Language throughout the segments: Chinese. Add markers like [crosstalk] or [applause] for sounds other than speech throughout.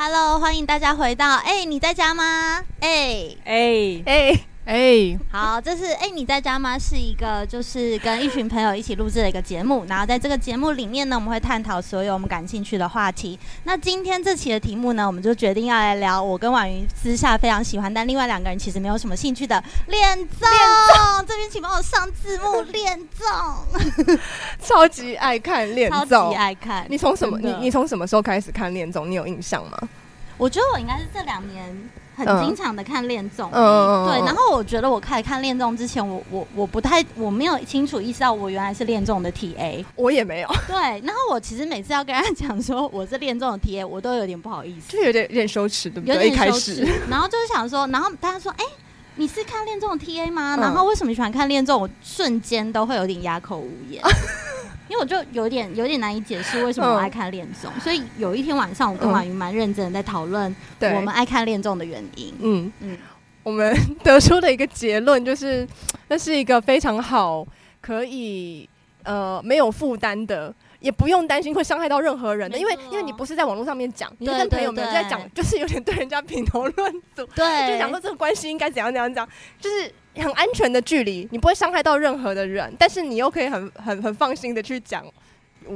Hello，欢迎大家回到哎、欸，你在家吗？哎。哎。哎哎，好，这是哎、欸，你在家吗？是一个就是跟一群朋友一起录制的一个节目。然后在这个节目里面呢，我们会探讨所有我们感兴趣的话题。那今天这期的题目呢，我们就决定要来聊我跟婉瑜私下非常喜欢，但另外两个人其实没有什么兴趣的恋综。恋综，这边请帮我上字幕。恋综，超级爱看恋综，超级爱看。你从什么？你你从什么时候开始看恋综？你有印象吗？我觉得我应该是这两年很经常的看恋综，嗯，对。然后我觉得我开始看恋综之前，我我我不太我没有清楚意识到我原来是恋综的 TA，我也没有。对。然后我其实每次要跟他讲说我是恋综的 TA，我都有点不好意思，就有点有点羞耻，对不对？有点羞耻。一开始，然后就是想说，然后大家说，哎、欸，你是看恋综的 TA 吗？然后为什么喜欢看恋综？我瞬间都会有点哑口无言。[laughs] 因为我就有点有点难以解释为什么我爱看恋综，嗯，所以有一天晚上我跟马云蛮认真的在讨论我们爱看恋综的原因。嗯嗯，我们 [laughs] 得出的一个结论就是，那是一个非常好，可以呃没有负担的，也不用担心会伤害到任何人的，因为因为你不是在网络上面讲，你是跟朋友们在讲，就是有点对人家品头论足，对，就讲说这个关系应该怎样怎样讲，就是。很安全的距离，你不会伤害到任何的人，但是你又可以很很很放心的去讲。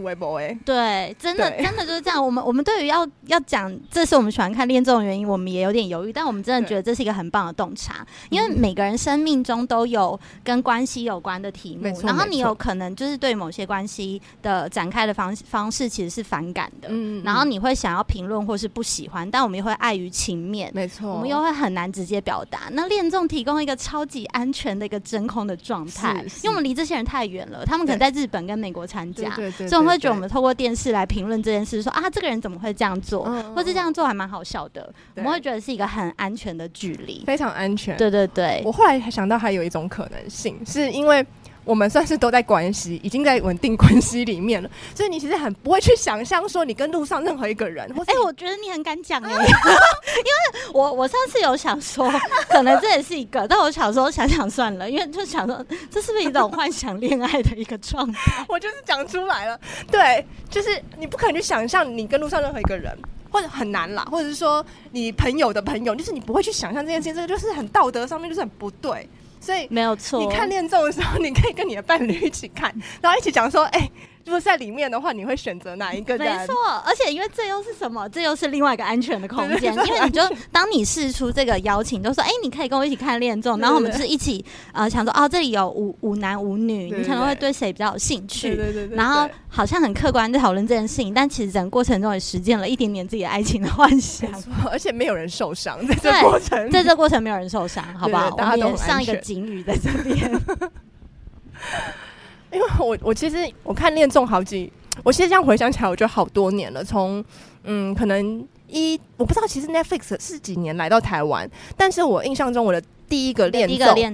微博哎，对，真的真的就是这样。我们我们对于要要讲，这是我们喜欢看恋综的原因，我们也有点犹豫。但我们真的觉得这是一个很棒的洞察，因为每个人生命中都有跟关系有关的题目，然后你有可能就是对某些关系的展开的方方式其实是反感的，嗯，然后你会想要评论或是不喜欢，但我们又会碍于情面，没错，我们又会很难直接表达。那恋综提供一个超级安全的一个真空的状态，因为我们离这些人太远了，他们可能在日本跟美国参加，对对对。会觉得我们透过电视来评论这件事，说啊，这个人怎么会这样做，嗯、或是这样做还蛮好笑的。我们会觉得是一个很安全的距离，非常安全。对对对，我后来还想到还有一种可能性，是因为。我们算是都在关系，已经在稳定关系里面了，[laughs] 所以你其实很不会去想象说你跟路上任何一个人。哎、欸，我觉得你很敢讲哎、欸，[laughs] 因为我我上次有想说，可能这也是一个，但我小时候想想算了，因为就想说这是不是一种幻想恋爱的一个状态？[laughs] 我就是讲出来了，对，就是你不可能去想象你跟路上任何一个人，或者很难啦，或者是说你朋友的朋友，就是你不会去想象这件事情，这个就是很道德上面就是很不对。所以没有错。你看恋综的时候，你可以跟你的伴侣一起看，然后一起讲说：“哎、欸。”如果在里面的话，你会选择哪一个？没错，而且因为这又是什么？这又是另外一个安全的空间，[laughs] 因为你就当你试出这个邀请，就说：“哎、欸，你可以跟我一起看恋综。”然后我们就是一起呃想说：“哦，这里有五五男五女，你可能会对谁比较有兴趣？”对对对然后好像很客观在讨论这件事情，但其实整个过程中也实践了一点点自己的爱情的幻想，而且没有人受伤在这过程，在这过程没有人受伤，好不好？大家都上一个警语在这边。[laughs] 因为我我其实我看恋综好几，我其实这样回想起来，我觉得好多年了。从嗯，可能一我不知道，其实 Netflix 是几年来到台湾，但是我印象中我的第一个恋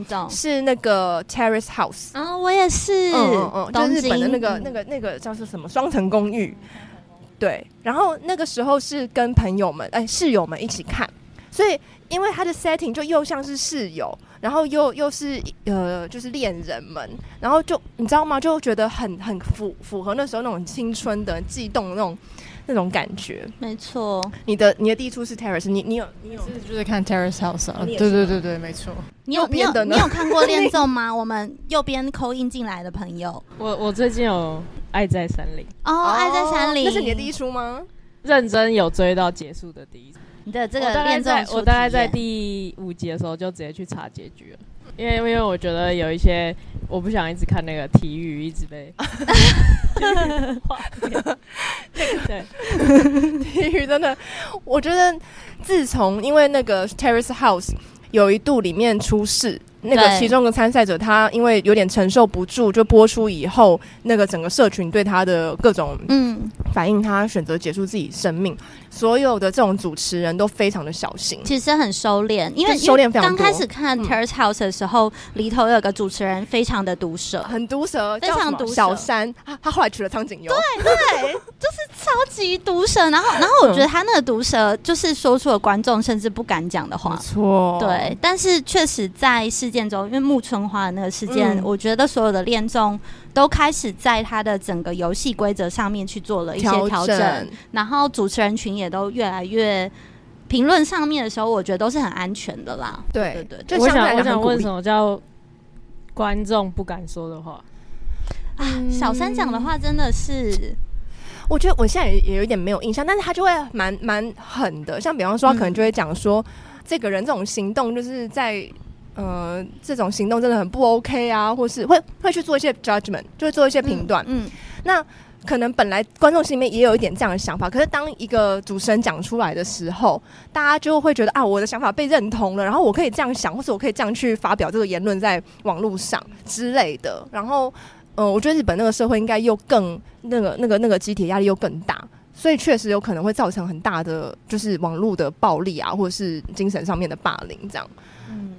综是那个 Terrace House 啊、哦，我也是，嗯嗯嗯，就是日本的那个那个那个叫做什么双层公寓，对。然后那个时候是跟朋友们哎室友们一起看，所以因为它的 setting 就又像是室友。然后又又是呃，就是恋人们，然后就你知道吗？就觉得很很符符合那时候那种青春的悸动的那种那种感觉。没错，你的你的第一出是 Terrace，你你有你有是就是看 Terrace House 啊？对对对对，没错。你有你有你有看过恋综吗？[laughs] 我们右边 call in 进来的朋友，我我最近有爱在山林哦，哦，爱在山林，那是你的第一出吗？认真有追到结束的第一出。你的这个恋综，我大概在第五集的时候就直接去查结局了，因为因为我觉得有一些我不想一直看那个体育一直被 [laughs] [laughs] 对，[laughs] 体育真的，我觉得自从因为那个 Terrace House 有一度里面出事。那个其中的参赛者，他因为有点承受不住，就播出以后，那个整个社群对他的各种嗯反应，他选择结束自己生命。所有的这种主持人都非常的小心，其实很收敛，因为收敛非常多。刚开始看 Terrace House 的时候，里头有个主持人非常的毒舌，很毒舌，非常毒舌。小山，他他后来娶了苍井优，对对，就是超级毒舌。然后 [laughs] 然后我觉得他那个毒舌，就是说出了观众甚至不敢讲的话，错。对，但是确实在是。事件中，因为木村花的那个事件，嗯、我觉得所有的恋综都开始在他的整个游戏规则上面去做了一些调整，整然后主持人群也都越来越评论上面的时候，我觉得都是很安全的啦。对对对，就我想我想问什么叫观众不敢说的话啊？小三讲的话真的是。我觉得我现在也也有一点没有印象，但是他就会蛮蛮狠的，像比方说，他可能就会讲说，嗯、这个人这种行动就是在呃这种行动真的很不 OK 啊，或是会会去做一些 judgment，就会做一些评断。嗯，嗯那可能本来观众心里面也有一点这样的想法，可是当一个主持人讲出来的时候，大家就会觉得啊，我的想法被认同了，然后我可以这样想，或者我可以这样去发表这个言论在网络上之类的，然后。嗯、呃，我觉得日本那个社会应该又更那个、那个、那个集体压力又更大，所以确实有可能会造成很大的就是网络的暴力啊，或者是精神上面的霸凌这样。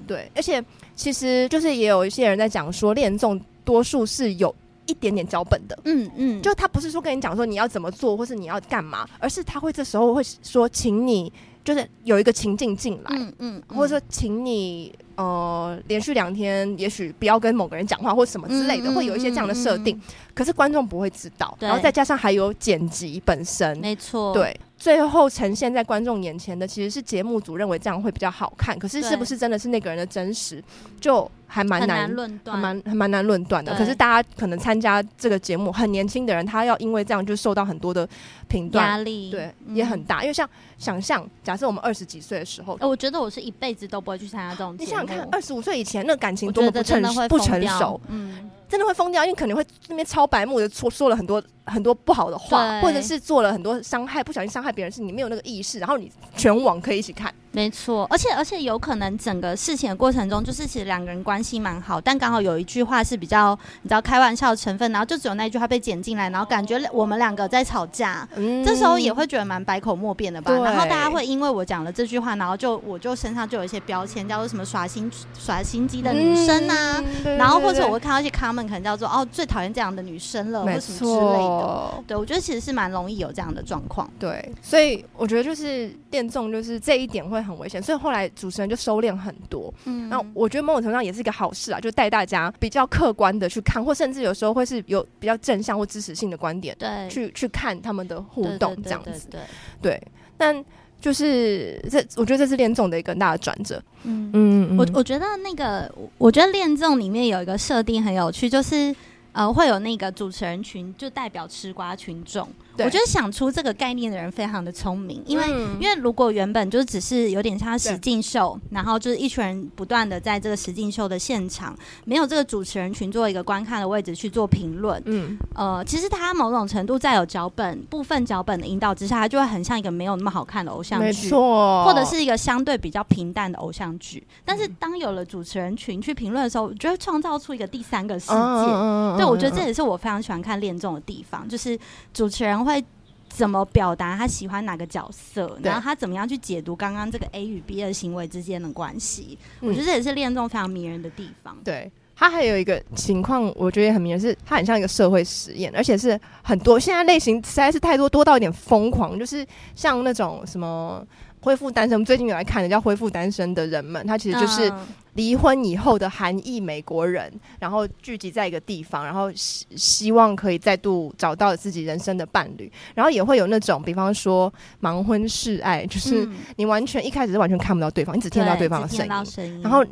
嗯，对，而且其实就是也有一些人在讲说，恋综多数是有一点点脚本的。嗯嗯，就他不是说跟你讲说你要怎么做，或是你要干嘛，而是他会这时候会说，请你就是有一个情境进来，嗯嗯，或者说请你。呃，连续两天，也许不要跟某个人讲话或什么之类的，嗯、会有一些这样的设定。可是观众不会知道，然后再加上还有剪辑本身，没错，对，最后呈现在观众眼前的其实是节目组认为这样会比较好看。可是是不是真的是那个人的真实，就还蛮难论断，蛮还蛮难论断的。可是大家可能参加这个节目，很年轻的人，他要因为这样就受到很多的评断压力，对，嗯、也很大。因为像想象，假设我们二十几岁的时候，我觉得我是一辈子都不会去参加这种节目。看二十五岁以前那感情多么不成不成熟，嗯，真的会疯掉，因为可能会那边超白目的说说了很多很多不好的话，或者是做了很多伤害，不小心伤害别人，是你没有那个意识，然后你全网可以一起看，没错，而且而且有可能整个事情的过程中，就是其实两个人关系蛮好，但刚好有一句话是比较你知道开玩笑的成分，然后就只有那一句话被剪进来，然后感觉我们两个在吵架，这时候也会觉得蛮百口莫辩的吧，然后大家会因为我讲了这句话，然后就我就身上就有一些标签，叫做什么耍心耍心机的女生啊，然后或者我会看到一些 comment 可能叫做哦最讨厌这样的女生了，或什么之类的，对我觉得。其实是蛮容易有这样的状况，对，所以我觉得就是恋综就是这一点会很危险，所以后来主持人就收敛很多。嗯，那我觉得某种程度上也是一个好事啊，就带大家比较客观的去看，或甚至有时候会是有比较正向或支持性的观点，对，去去看他们的互动这样子，对，对。但就是这，我觉得这是恋综的一个很大的转折。嗯嗯，我我觉得那个，我觉得恋综里面有一个设定很有趣，就是。呃，会有那个主持人群，就代表吃瓜群众。对我觉得想出这个概念的人非常的聪明，因为、嗯、因为如果原本就只是有点像实境秀，然后就是一群人不断的在这个实境秀的现场，没有这个主持人群做一个观看的位置去做评论。嗯，呃，其实他某种程度在有脚本部分脚本的引导之下，他就会很像一个没有那么好看的偶像剧，没错，或者是一个相对比较平淡的偶像剧。但是当有了主持人群去评论的时候，就会创造出一个第三个世界。嗯、对，我觉得这也是我非常喜欢看恋综的地方，就是主持人会怎么表达他喜欢哪个角色，然后他怎么样去解读刚刚这个 A 与 B 的行为之间的关系？嗯、我觉得这也是恋综非常迷人的地方。对，他还有一个情况，我觉得也很迷人，是他很像一个社会实验，而且是很多现在类型实在是太多，多到有点疯狂，就是像那种什么恢复单身，我们最近有来看的叫恢复单身的人们，他其实就是。嗯离婚以后的韩裔美国人，然后聚集在一个地方，然后希希望可以再度找到自己人生的伴侣，然后也会有那种，比方说盲婚试爱，就是你完全一开始是完全看不到对方，你只听到对方的声音，然后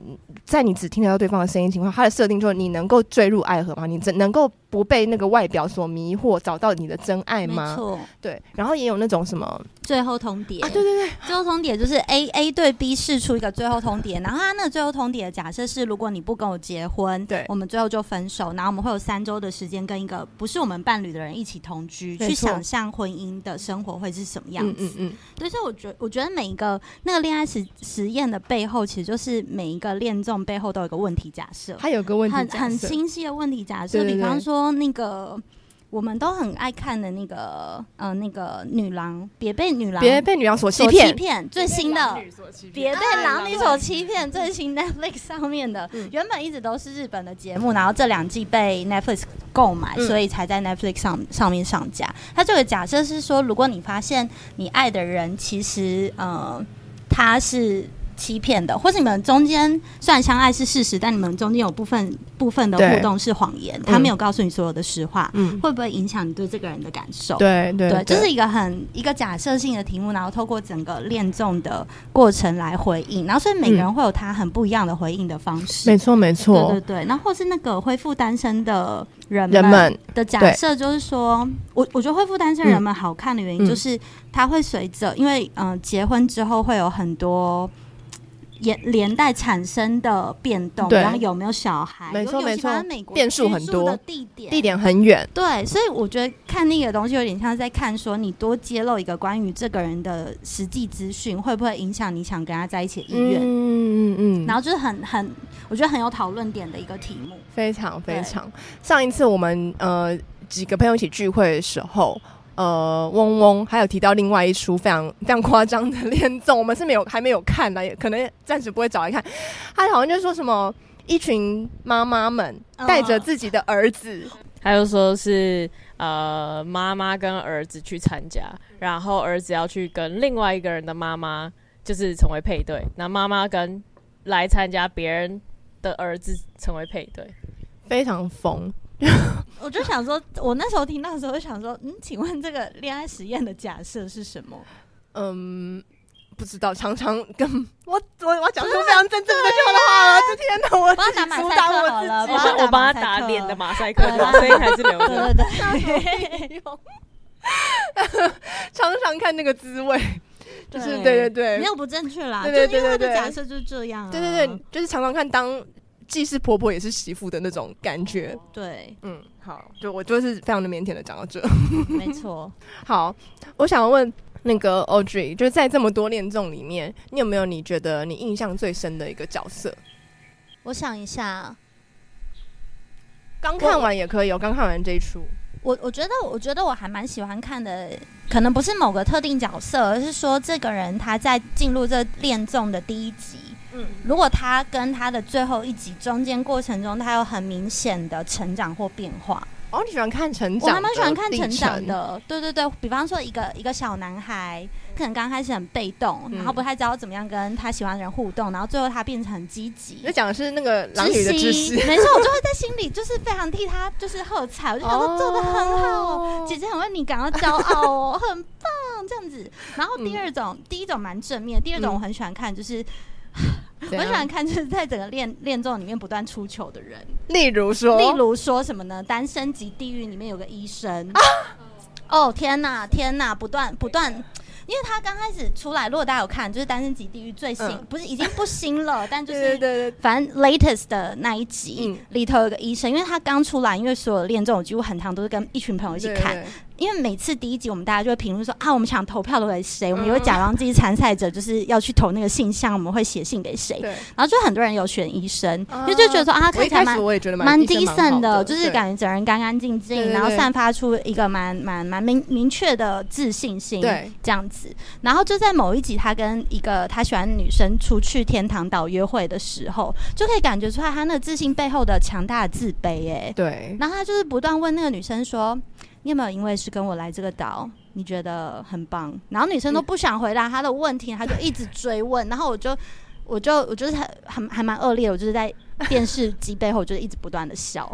在你只听得到对方的声音情况，它的设定就是你能够坠入爱河吗？你能能够不被那个外表所迷惑，找到你的真爱吗？没错，对，然后也有那种什么最后通牒。啊，对对对，最后通牒就是 A A 对 B 试出一个最后通牒，然后他那个最后通牒。假设是，如果你不跟我结婚，对，我们最后就分手，然后我们会有三周的时间跟一个不是我们伴侣的人一起同居，去想象婚姻的生活会是什么样子。嗯，嗯，嗯，对，所以我觉得，我觉得每一个那个恋爱实实验的背后，其实就是每一个恋综背后都有一个问题假设，它有个问题很很清晰的问题假设，比方说那个。我们都很爱看的那个，呃，那个女郎，别被女郎，别被女郎所欺骗，欺骗。最新的，别被狼女所欺骗，最新 Netflix 上面的，嗯、原本一直都是日本的节目，然后这两季被 Netflix 购买，嗯、所以才在 Netflix 上上面上架。它这个假设是说，如果你发现你爱的人其实，呃，他是。欺骗的，或是你们中间虽然相爱是事实，但你们中间有部分部分的互动是谎言，他没有告诉你所有的实话，嗯，会不会影响你对这个人的感受？对对对，这、就是一个很一个假设性的题目，然后透过整个恋综的过程来回应，然后所以每个人会有他很不一样的回应的方式。嗯、没错没错，对对对，然后或是那个恢复单身的人们的假设，就是说我我觉得恢复单身人们好看的原因就是他会随着，因为嗯、呃、结婚之后会有很多。连连带产生的变动，然后有没有小孩？没错没错，美国变数很多，地点地点很远。对，所以我觉得看那个东西有点像在看说，你多揭露一个关于这个人的实际资讯，会不会影响你想跟他在一起的意愿？嗯嗯嗯。然后就是很很，我觉得很有讨论点的一个题目。非常非常。上一次我们呃几个朋友一起聚会的时候。呃，嗡嗡，还有提到另外一出非常 [laughs] 非常夸张的恋综，我们是没有还没有看的，也可能暂时不会找来看。他好像就说什么一群妈妈们带着自己的儿子，还有说是呃妈妈跟儿子去参加，然后儿子要去跟另外一个人的妈妈就是成为配对，那妈妈跟来参加别人的儿子成为配对，非常疯。[laughs] 我就想说，我那时候听到的时候，就想说，嗯，请问这个恋爱实验的假设是什么？嗯，不知道。常常跟 [laughs] 我我我讲出非常真正的就好了。这天哪，我帮他打马赛克好了，我我帮他打脸的马赛克，声音还是留着。对对对，[laughs] 常常看那个滋味，就是对对对，没有不正确啦。对对对对对，假设就是这样。对对对，就是常常看当。既是婆婆也是媳妇的那种感觉，对，嗯，好，就我就是非常的腼腆的讲到这，没错。[laughs] 好，我想问那个 Audrey，就是在这么多恋综里面，你有没有你觉得你印象最深的一个角色？我想一下，刚看完也可以，哦刚看完这一出，我我觉得我觉得我还蛮喜欢看的，可能不是某个特定角色，而是说这个人他在进入这恋综的第一集。如果他跟他的最后一集中间过程中，他有很明显的成长或变化。哦，你喜欢看成长？我还蛮喜欢看成长的。对对对，比方说一个一个小男孩，可能刚开始很被动，嗯、然后不太知道怎么样跟他喜欢的人互动，然后最后他变成很积极。就讲的是那个狼女的知识，没错，我就会在心里就是非常替他就是喝彩，我就想说做的很好，哦、姐姐很为你感到骄傲哦，很棒这样子。然后第二种，嗯、第一种蛮正面，第二种我很喜欢看就是。嗯我喜欢看就是在整个恋恋综里面不断出糗的人，例如说，例如说什么呢？单身级地狱里面有个医生，啊、哦天哪天哪，不断不断。因为他刚开始出来，如果大家有看，就是《单身级地狱》最新，嗯、不是已经不新了，[laughs] 但就是对对对，反正 latest 的那一集、嗯、里头有个医生，因为他刚出来，因为所有恋综几乎很常都是跟一群朋友一起看，对对对，因为每次第一集我们大家就会评论说啊，我们想投票都给谁，我们也会假装自己参赛者，就是要去投那个信箱，我们会写信给谁，对。然后就很多人有选医生，因为、啊、就觉得说啊，他看起来蛮蛮 decent 的，就是感觉整人干干净净，然后散发出一个蛮蛮蛮明明确的自信心，对，这样子，然后就。在某一集，他跟一个他喜欢的女生出去天堂岛约会的时候，就可以感觉出来他那个自信背后的强大的自卑。哎，对。然后他就是不断问那个女生说：“你有没有因为是跟我来这个岛，你觉得很棒？”然后女生都不想回答他的问题，他就一直追问。然后我就，我就，我就是很还还蛮恶劣，我就是在电视机背后就是一直不断的笑，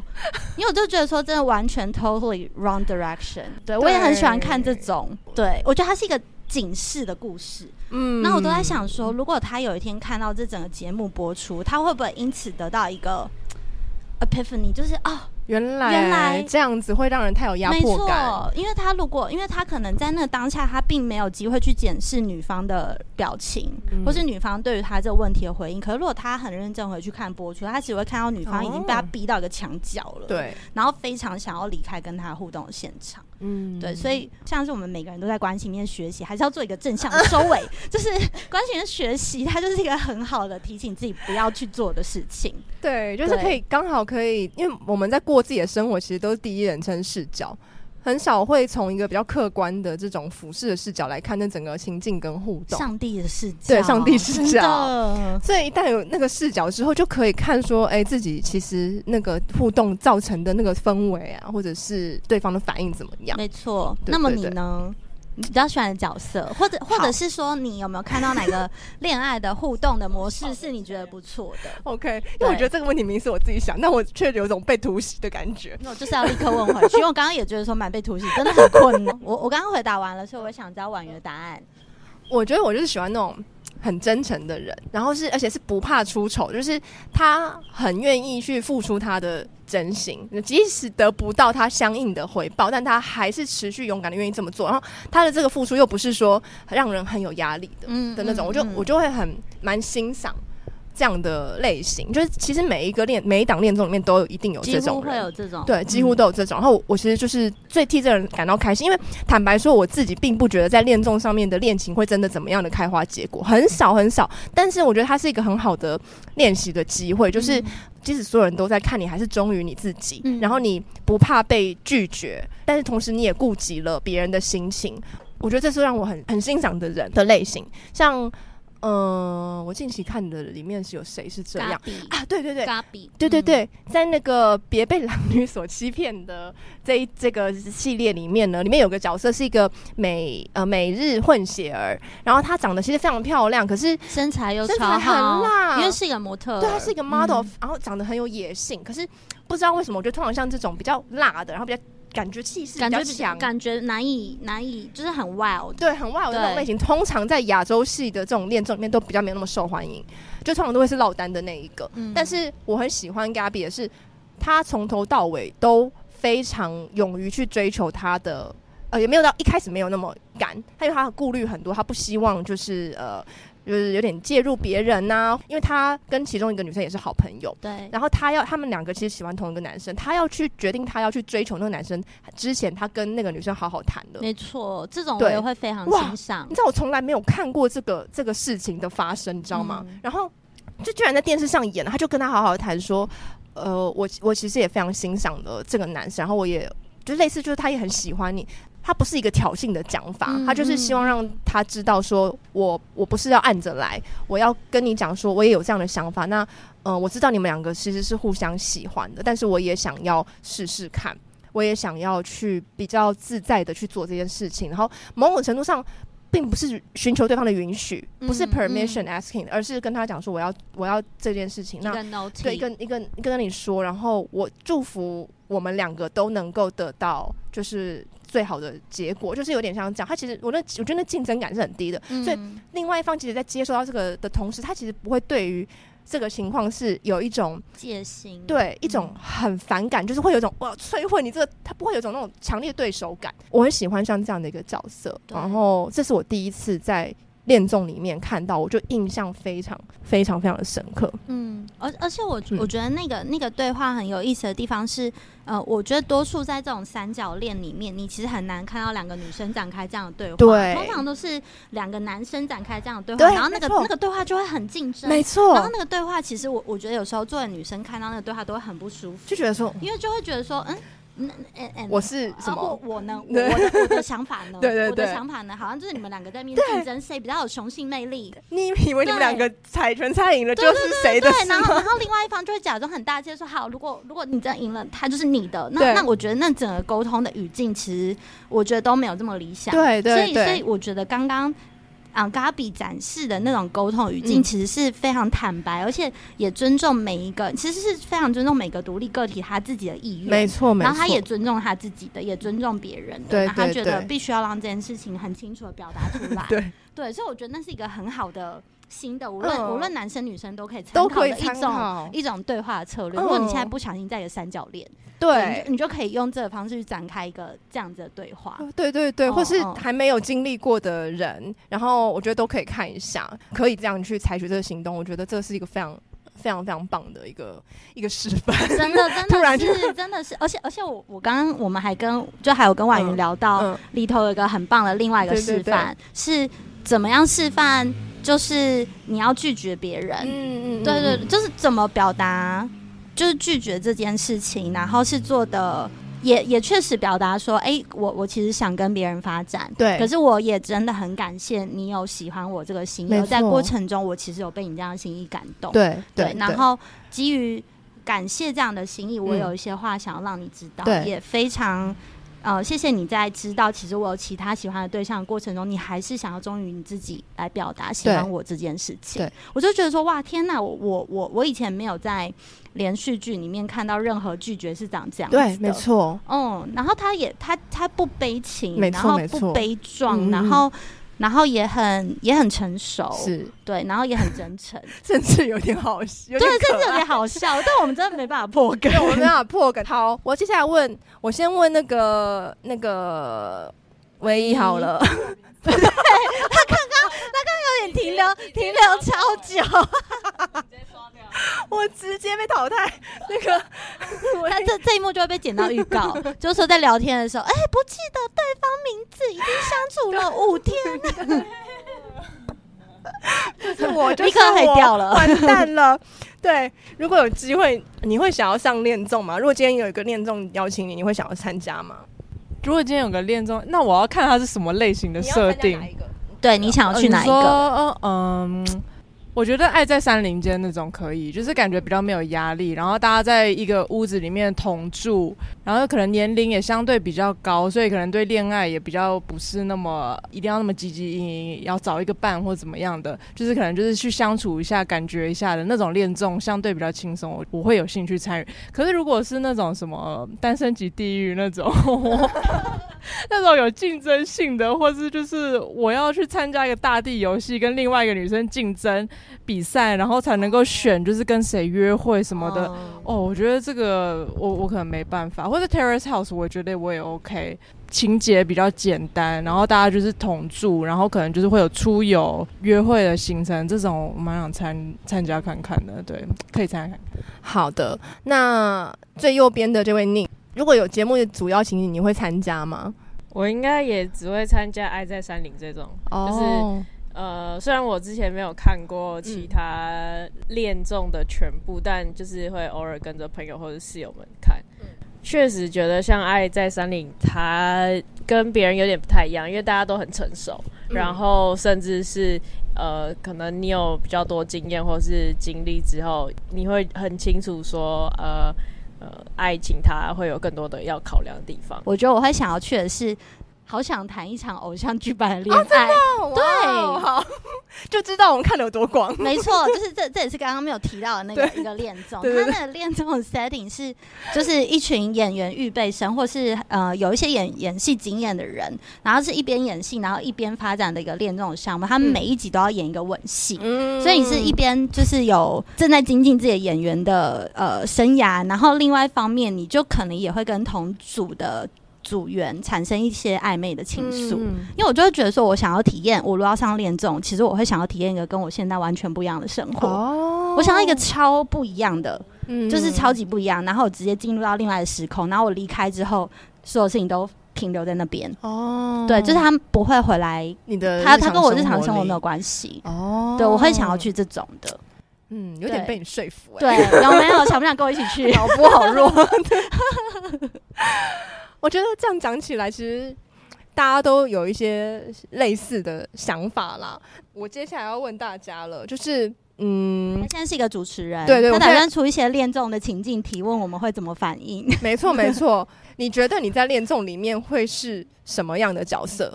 因为我就觉得说真的完全 totally wrong direction。对，我也很喜欢看这种，对，我觉得他是一个。警示的故事，嗯，那我都在想说，如果他有一天看到这整个节目播出，他会不会因此得到一个 epiphany，就是啊。哦原来原来这样子会让人太有压迫感，没错，因为他如果，因为他可能在那个当下，他并没有机会去检视女方的表情，嗯、或是女方对于他这个问题的回应。可是如果他很认真回去看播出，他只会看到女方已经被他逼到一个墙角了，对、哦，然后非常想要离开跟他互动的现场，嗯，对，所以像是我们每个人都在关系里面学习，还是要做一个正向的收尾，[laughs] 就是关系里面学习，它就是一个很好的提醒自己不要去做的事情，对，就是可以刚好可以，因为我们在过。过自己的生活，其实都是第一人称视角，很少会从一个比较客观的这种俯视的视角来看那整个情境跟互动。上帝的视角，对，上帝视角。所以一旦有那个视角之后，就可以看说，哎、欸，自己其实那个互动造成的那个氛围啊，或者是对方的反应怎么样？没错。那么你呢？你比较喜欢的角色，或者或者是说，你有没有看到哪个 [laughs] 恋爱的互动的模式是你觉得不错的？OK，因为我觉得这个问题明明是我自己想，但我却有种被突袭的感觉。[laughs] 那我就是要立刻问回去，因为我刚刚也觉得说蛮被突袭，真的很困难。我我刚刚回答完了，所以我想知道婉瑜的答案。我觉得我就是喜欢那种。很真诚的人，然后是而且是不怕出丑，就是他很愿意去付出他的真心，即使得不到他相应的回报，但他还是持续勇敢的愿意这么做。然后他的这个付出又不是说让人很有压力的，嗯的那种，我就我就会很蛮欣赏。这样的类型，就是其实每一个恋每一档恋综里面都有一定有这种，几乎会有这种，对，几乎都有这种。嗯、然后我其实就是最替这个人感到开心，因为坦白说，我自己并不觉得在恋综上面的恋情会真的怎么样的开花结果，很少很少。但是我觉得它是一个很好的练习的机会，就是即使所有人都在看你，还是忠于你自己，嗯、然后你不怕被拒绝，但是同时你也顾及了别人的心情。我觉得这是让我很很欣赏的人的类型，像。嗯，我近期看的里面是有谁是这样。啊？对对对，比。对对对，在那个别被狼女所欺骗的这一这个系列里面呢，里面有个角色是一个美呃美日混血儿，然后她长得其实非常漂亮，可是身材又身材很辣，因为是一个模特，对，她是一个 model，嗯，然后长得很有野性，可是不知道为什么，我觉得通常像这种比较辣的，然后比较。感觉气势比较强，感觉难以难以，就是很 wild，对，很 wild 的那种类型。通常在亚洲系的这种恋综里面都比较没有那么受欢迎，就通常都会是落单的那一个。嗯、但是我很喜欢 Gabi 的是，他从头到尾都非常勇于去追求他的，呃，也没有到一开始没有那么敢，他因为他的顾虑很多，他不希望就是呃。就是有点介入别人呐、啊，因为他跟其中一个女生也是好朋友，对。然后他要他们两个其实喜欢同一个男生，他要去决定他要去追求那个男生之前，他跟那个女生好好谈的。没错，这种我也会非常欣赏。你知道我从来没有看过这个这个事情的发生，你知道吗？嗯、然后就居然在电视上演了，他就跟他好好谈说，呃，我我其实也非常欣赏的这个男生，然后我也就类似就是他也很喜欢你。他不是一个挑衅的讲法，嗯、他就是希望让他知道说，我我不是要按着来，我要跟你讲说，我也有这样的想法。那，嗯、呃，我知道你们两个其实是互相喜欢的，但是我也想要试试看，我也想要去比较自在的去做这件事情。然后，某种程度上，并不是寻求对方的允许，不是 permission asking，、嗯嗯、而是跟他讲说，我要我要这件事情。那对，跟一个一个跟你说，然后我祝福我们两个都能够得到，就是。最好的结果就是有点像这样，他其实我那我觉得那竞争感是很低的，嗯、所以另外一方其实，在接收到这个的同时，他其实不会对于这个情况是有一种戒心，对一种很反感，嗯、就是会有一种哇摧毁你这个，他不会有一种那种强烈对手感。我很喜欢像这样的一个角色，然后这是我第一次在。恋综里面看到，我就印象非常非常非常的深刻。嗯，而而且我我觉得那个那个对话很有意思的地方是，呃，我觉得多数在这种三角恋里面，你其实很难看到两个女生展开这样的对话，对，通常都是两个男生展开这样的对话，对然后那个那个对话就会很竞争，没错。然后那个对话，其实我我觉得有时候作为女生看到那个对话都会很不舒服，就觉得说，因为就会觉得说，嗯。那我是什么？我我呢？[laughs] 我的我的想法呢？[laughs] 对对对，我的想法呢？好像就是你们两个在面竞争，谁比较有雄性魅力？[laughs] 你以为你们两个猜拳猜赢了就是谁的？对，然后然后另外一方就会假装很大气说：“好，如果如果你真赢了，他就是你的。”那那我觉得那整个沟通的语境，其实我觉得都没有这么理想。对对，所以所以我觉得刚刚。啊，Gabi 展示的那种沟通语境，其实是非常坦白，嗯、而且也尊重每一个，其实是非常尊重每个独立个体他自己的意愿。没错，没错。然后他也尊重他自己的，也尊重别人的。对，他觉得必须要让这件事情很清楚的表达出来。[laughs] 对，对，所以我觉得那是一个很好的。新的，无论、嗯、无论男生女生都可以参考的一种一种对话的策略。嗯、如果你现在不小心在一个三角恋，对，你就可以用这个方式去展开一个这样子的对话。对对对，哦、或是还没有经历过的人，哦、然后我觉得都可以看一下，可以这样去采取这个行动。我觉得这是一个非常非常非常棒的一个一个示范。真的真的 [laughs] 是真的是，而且而且我我刚刚我们还跟就还有跟婉云聊到、嗯嗯、里头有一个很棒的另外一个示范是怎么样示范。就是你要拒绝别人，嗯嗯，对对，就是怎么表达，就是拒绝这件事情，然后是做的，也也确实表达说，哎、欸，我我其实想跟别人发展，对，可是我也真的很感谢你有喜欢我这个心意，在过程中我其实有被你这样的心意感动，对对，对，然后基于感谢这样的心意，我有一些话想要让你知道，对。也非常。呃，谢谢你在知道其实我有其他喜欢的对象的过程中，你还是想要忠于你自己来表达喜欢我这件事情。对，我就觉得说哇，天哪，我我我我以前没有在连续剧里面看到任何拒绝是长这样子的。对，没错。嗯，然后他也他他不悲情，然后不悲壮，嗯、然后。然后也很也很成熟，是。对，然后也很真诚，[laughs] 甚至有点好笑，对，甚至有点好笑，[laughs] 但我们真的没办法破梗，我们没办法破梗。好，我接下来问，我先问那个那个唯一好了，[laughs] 对，他刚刚他刚刚有点停留停留超久。我直接被淘汰，那个，[laughs] 他这这一幕就会被剪到预告，[laughs] 就是说在聊天的时候，哎、欸，不记得对方名字，已经相处了五天，[laughs] 就是我，就是我，立刻掉了，完蛋了。对，如果有机会，你会想要上恋综吗？如果今天有一个恋综邀请你，你会想要参加吗？如果今天有个恋综，那我要看它是什么类型的设定。对，你想要去哪一个？嗯。嗯我觉得《爱在山林间》那种可以，就是感觉比较没有压力，然后大家在一个屋子里面同住，然后可能年龄也相对比较高，所以可能对恋爱也比较不是那么一定要那么汲汲营营，要找一个伴或怎么样的，就是可能就是去相处一下，感觉一下的那种恋综，相对比较轻松，我我会有兴趣参与。可是如果是那种什么单身级地狱那种，[laughs] [laughs] 那种有竞争性的，或是就是我要去参加一个大地游戏，跟另外一个女生竞争。比赛，然后才能够选，就是跟谁约会什么的。哦，哦，我觉得这个我我可能没办法。或者 Terrace House，我觉得我也 OK，情节比较简单，然后大家就是同住，然后可能就是会有出游、约会的行程，这种我蛮想参参加看看的。对，可以参加看看。好的，那最右边的这位 Nick，如果有节目的主邀请你，你会参加吗？我应该也只会参加《爱在山林》这种，哦、就是。呃，虽然我之前没有看过其他恋综的全部，嗯、但就是会偶尔跟着朋友或者室友们看。确、嗯、实觉得像《爱在山林》，它跟别人有点不太一样，因为大家都很成熟，嗯、然后甚至是呃，可能你有比较多经验或是经历之后，你会很清楚说，呃呃，爱情它会有更多的要考量的地方。我觉得我会想要去的是。好想谈一场偶像剧般的恋爱，哦、对，好，[laughs] 就知道我们看的有多广。[laughs] 没错，就是这，这也是刚刚没有提到的那个 [laughs] 一个恋综。他那个恋综的 setting 是，就是一群演员预备生，或是呃有一些演演戏经验的人，然后是一边演戏，然后一边发展的一个恋综项目。他们每一集都要演一个吻戏，嗯、所以你是一边就是有正在精进自己的演员的呃生涯，然后另外一方面，你就可能也会跟同组的。组员产生一些暧昧的情愫，嗯、因为我就会觉得说，我想要体验，我如果要上恋综，其实我会想要体验一个跟我现在完全不一样的生活。哦、我想要一个超不一样的，嗯、就是超级不一样，然后我直接进入到另外的时空，然后我离开之后，所有事情都停留在那边。哦，对，就是他不会回来，你的他他跟我日常生活没有关系。哦，对，我会想要去这种的。嗯，有点被你说服、欸。对，有没有想不想跟我一起去？[laughs] 脑波好弱。[laughs] 我觉得这样讲起来，其实大家都有一些类似的想法啦。我接下来要问大家了，就是，嗯，他现在是一个主持人，对对，他打算出一些恋综的情境提问，我们会怎么反应？[laughs] 没错没 [laughs] 错，你觉得你在恋综里面会是什么样的角色？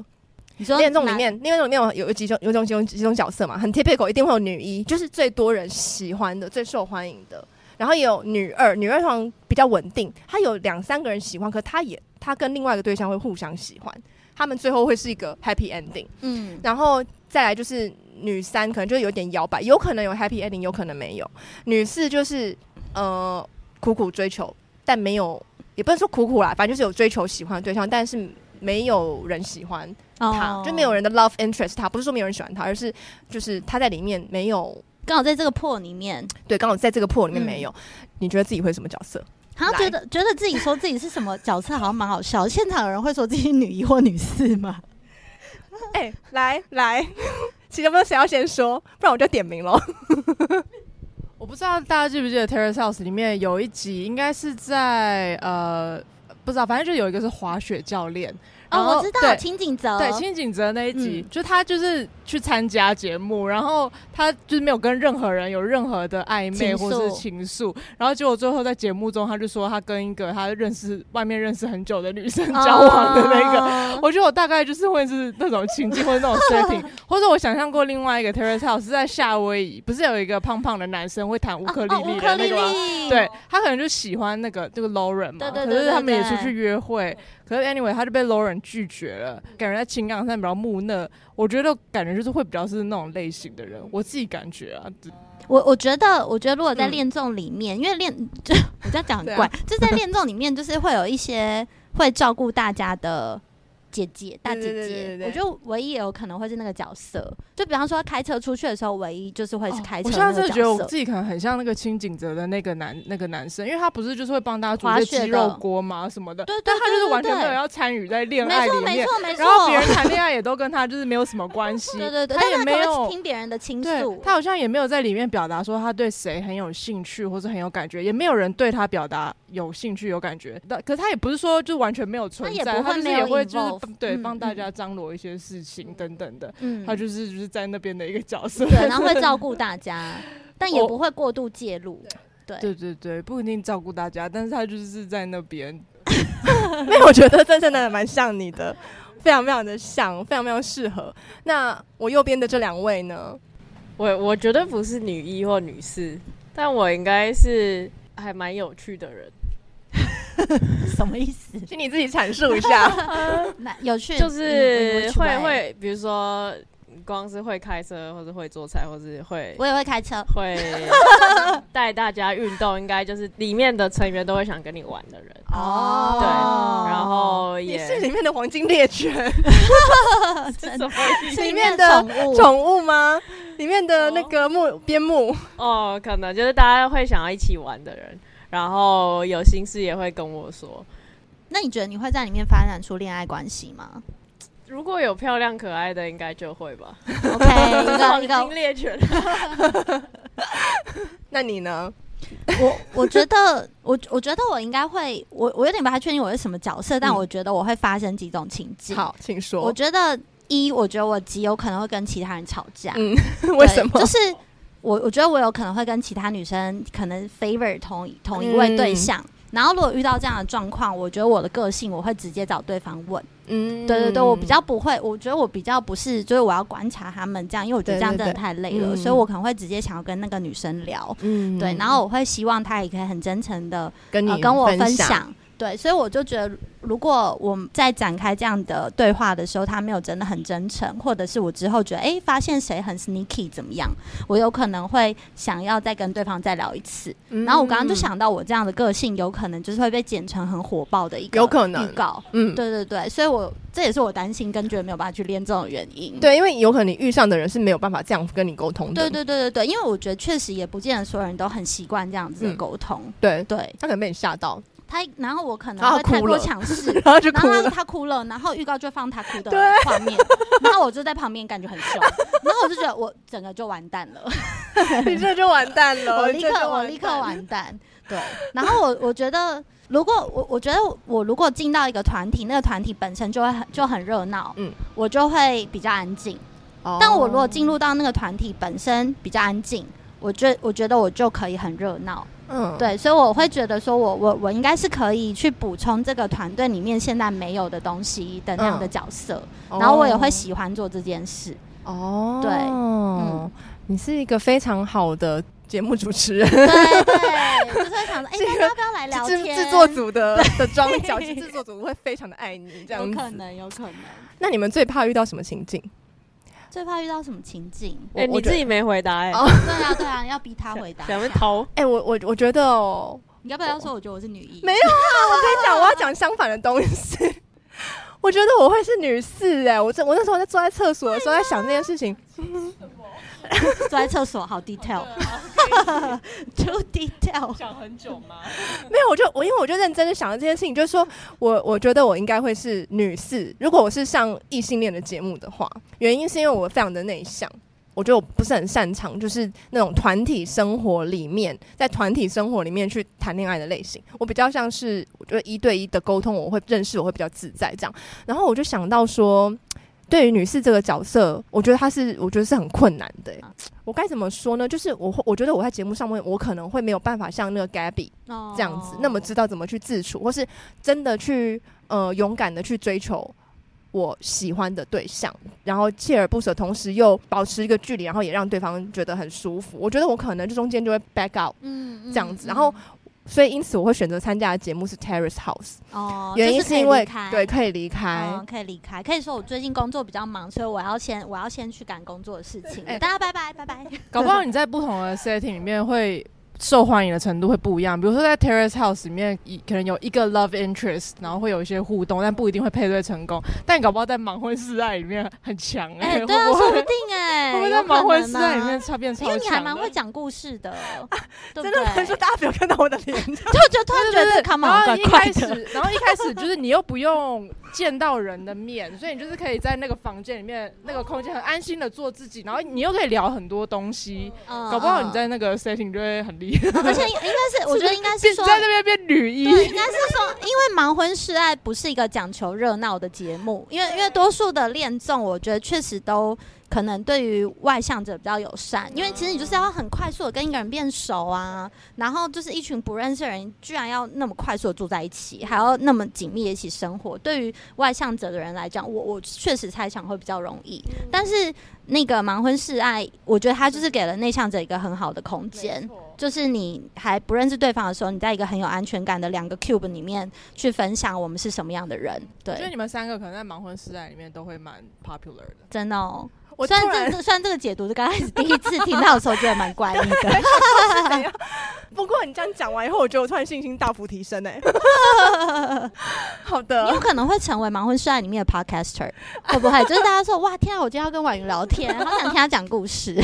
你说恋综里面，恋综里面有有几种有种几种几种角色嘛？很 typical，一定会有女一，就是最多人喜欢的、最受欢迎的。然后也有女二，女二通常比较稳定，她有两三个人喜欢，可她也。他跟另外一个对象会互相喜欢，他们最后会是一个 happy ending。嗯，然后再来就是女三，可能就有点摇摆，有可能有 happy ending，有可能没有。女四就是呃苦苦追求，但没有，也不能说苦苦啦，反正就是有追求喜欢的对象，但是没有人喜欢他，哦、就没有人的 love interest 他。不是说没有人喜欢他，而是就是他在里面没有，刚好在这个破里面，对，刚好在这个破里面没有。嗯、你觉得自己会什么角色？好像觉得来觉得自己说自己是什么角色，好像蛮好笑。现场有人会说自己女一或女四吗？[laughs] 哎、欸，来来，其实不谁要先说，不然我就点名了。我不知道大家记不记得《Terrace House》里面有一集，应该是在呃，不知道，反正就有一个是滑雪教练，哦，我知道对清景泽，对清景泽那一集，嗯。就他就是去参加节目，然后他就是没有跟任何人有任何的暧昧或是情愫，然后结果最后在节目中，他就说他跟一个他认识外面认识很久的女生交往的那个，哦。我觉得我大概就是会是那种情境或者那种 setting，[laughs] 或者我想象过另外一个 Terrace House 是在夏威夷，不是有一个胖胖的男生会弹乌克丽丽丽的那个吗？丽，对他可能就喜欢那个这个 Lauren 嘛，对对对可是他们也出去约会，可是 anyway 他就被 Lauren 拒绝了，感觉在情感上比较木讷，我觉得感觉就是会比较是那种类型的人，我自己感觉啊，我我觉得，我觉得如果在嗯。恋综里面，因为恋就 [laughs] 我这样讲很怪，就在恋综里面，就是会有一些会照顾大家的姐姐、大姐对对对姐对。我觉得唯一也有可能会是那个角色，就比方说开车出去的时候，唯一就是会是开车我现在那个真的觉得我。自己可能很像那个清景泽的那个男那个男生，因为他不是就是会帮大家煮一些鸡肉锅吗什么的，对对但他就是完全没有要参与在恋爱里面。错，没错。然后别人谈恋爱也都跟他就是没有什么关系，[laughs] 对对对，他也没有听别人的倾诉。他好像也没有在里面表达说他对谁很有兴趣或是很有感觉，也没有人对他表达有兴趣有感觉。但可是他也不是说就完全没有存在，他也不会他就是也会就是对嗯帮大家张罗一些事情等等的。嗯他就是就是在那边的一个角色，对，[laughs] 然后会照顾大家，但也不会过度介入。对，对对对，不一定照顾大家，但是他就是在那边。[laughs] 没有，我觉得这真的蛮像你的，非常非常的像，非常非常适合。那我右边的这两位呢？我我绝对不是女一或女四，但我应该是还蛮有趣的人，[laughs] 什么意思？请你自己阐述一下。[laughs] 那有趣，就是嗯会，会，比如说光是会开车，或是会做菜，或是会我也会开车。会带大家运动，应该就是里面的成员都会想跟你玩的人。哦对，然后也是里面的黄金猎犬，[laughs] 里面的宠物，宠物吗？里面的那个木边牧，哦，可能就是大家会想要一起玩的人，然后有心事也会跟我说。那你觉得你会在里面发展出恋爱关系吗如果有漂亮可爱的，应该就会吧。？OK，一个黄金 [laughs] 一个，猎犬，[laughs] 那你呢？我我觉得我我觉得我应该会，我我有点不太确定我是什么角色，但嗯我觉得我会发生几种情境。，好，请说。我觉得一，我觉得我极有可能会跟其他人吵架。嗯，对 [laughs] 为什么？就是我我觉得我有可能会跟其他女生可能 favor 同同一位对象。然后，如果遇到这样的状况，我觉得我的个性我会直接找对方问。嗯对对对，我比较不会，我觉得我比较不是，就是我要观察他们这样，因为我觉得这样真的太累了，对对对嗯所以我可能会直接想要跟那个女生聊。嗯对，然后我会希望她也可以很真诚的跟你、呃跟我分享。对，所以我就觉得，如果我们在展开这样的对话的时候，他没有真的很真诚，或者是我之后觉得，哎、欸，发现谁很 sneaky 怎么样，我有可能会想要再跟对方再聊一次。嗯然后我刚刚就想到，我这样的个性有可能就是会被剪成很火爆的一个有可能预告。嗯，对对对，所以我这也是我担心跟觉得没有办法去练这种原因。对，因为有可能你遇上的人是没有办法这样跟你沟通的。对对对对对，因为我觉得确实也不见得所有人都很习惯这样子的沟通。对，对他可能被你吓到，他，然后我可能会太过强势。[laughs] 然后就哭了。他哭了，然后预告就放他哭的对画面，然后我就在旁边感觉很凶，[laughs] 然后我就觉得我整个就完蛋了，[laughs] 你这就完蛋了，我立刻我立刻完蛋。对，然后我我觉得，如果我我觉得我如果进到一个团体，那个团体本身就会很就很热闹，嗯我就会比较安静。哦但我如果进入到那个团体本身比较安静，我觉我觉得我就可以很热闹。嗯，对，所以我会觉得说我我我应该是可以去补充这个团队里面现在没有的东西的那样的角色，哦，然后我也会喜欢做这件事。哦，对嗯，你是一个非常好的节目主持人，对对，就是会想说，[laughs] 哎、要不要来聊制天？制作组的的装 [laughs] 脚，其实制作组会非常的爱你，这样可能，有可能。那你们最怕遇到什么情境？最怕遇到什么情境？哎、你自己没回答哎、哦对啊，对啊，要逼他回答。想被偷？哎、我我我觉得哦，你要不要说？我觉得我是女一。没有啊，我跟你讲，我要讲相反的东西。[laughs] 我觉得我会是女四哎、我这我那时候在坐在厕所的时候在想这件事情，[laughs] 坐在厕所，好 detail，too detail。想 [laughs] 很久吗？[laughs] 没有，我就我因为我就认真的想了这件事情，就是说我我觉得我应该会是女四，如果我是上异性恋的节目的话，原因是因为我非常的内向。我觉得我不是很擅长，就是那种团体生活里面，在团体生活里面去谈恋爱的类型。我比较像是，我觉得一对一的沟通，我会认识，我会比较自在这样。然后我就想到说，对于女士这个角色，我觉得她是，我觉得是很困难的。我该怎么说呢？就是我，我觉得我在节目上面，我可能会没有办法像那个 Gabby 这样子，那么知道怎么去自处，或是真的去呃勇敢的去追求。我喜欢的对象，然后锲而不舍，同时又保持一个距离，然后也让对方觉得很舒服。我觉得我可能这中间就会 back out，嗯，这样子。然后，所以因此我会选择参加的节目是 Terrace House。哦，原因是因为对可以离开、哦，可以离开。可以说我最近工作比较忙，所以我要先我要先去赶工作的事情。欸、大家拜拜拜拜。搞不好你在不同的 setting 里面会。受欢迎的程度会不一样，比如说在 Terrace House 里面，可能有一个 love interest，然后会有一些互动，但不一定会配对成功。但你搞不好在盲婚试爱里面很强哎、欸，欸、对啊，说不定哎、欸，[laughs] 会不会在盲婚试爱里面差变超强？因为你还蛮会讲故事的，啊、[laughs] 对不对？真的，说大家不要看到我的脸，就就突然觉得看蛮怪怪的。然后一开始就是你又不用见到人的面，所以你就是可以在那个房间里面那个空间很安心的做自己，然后你又可以聊很多东西。嗯、搞不好你在那个 setting 就会很厉害，[laughs] 而且。应该是，我觉得应该是说在那边变女一。对，应该是说，因为盲婚试爱不是一个讲求热闹的节目，因为因为多数的恋综，我觉得确实都可能对于外向者比较友善，因为其实你就是要很快速的跟一个人变熟啊，然后就是一群不认识的人，居然要那么快速的住在一起，还要那么紧密的一起生活，对于外向者的人来讲，我我确实猜想会比较容易，但是。那个盲婚试爱，我觉得他就是给了内向者一个很好的空间，就是你还不认识对方的时候，你在一个很有安全感的两个 cube 里面去分享我们是什么样的人。对，我觉得你们三个可能在盲婚试爱里面都会蛮 popular 的。真的哦，我虽然这虽然这个解读是刚开始第一次听到的时候觉得蛮怪异的。[laughs] 不过你这样讲完以后，我觉得我突然信心大幅提升哎。[laughs] 好的，你有可能会成为盲婚试爱里面的 podcaster，会不会？就是大家说哇，天啊，我今天要跟婉瑜聊天，好想听他讲故事。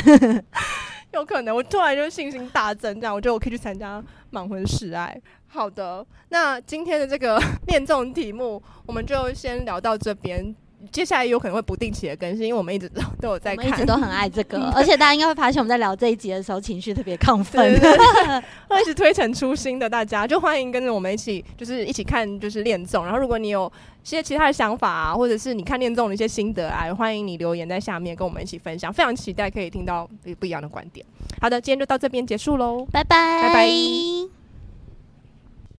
[laughs] 有可能，我突然就信心大增，这样我觉得我可以去参加盲婚试爱。好的，那今天的这个恋综题目，我们就先聊到这边。接下来有可能会不定期的更新，因为我们一直都 [laughs] 都有在看，我们一直都很爱这个，[laughs] 而且大家应该会发现我们在聊这一集的时候情绪特别亢奋，会 [laughs] 一直推陈出新的，大家就欢迎跟着我们一起，就是一起看就是恋综。然后如果你有些其他的想法啊，或者是你看恋综的一些心得啊，欢迎你留言在下面跟我们一起分享，非常期待可以听到不一样的观点。好的，今天就到这边结束喽，拜拜，拜拜。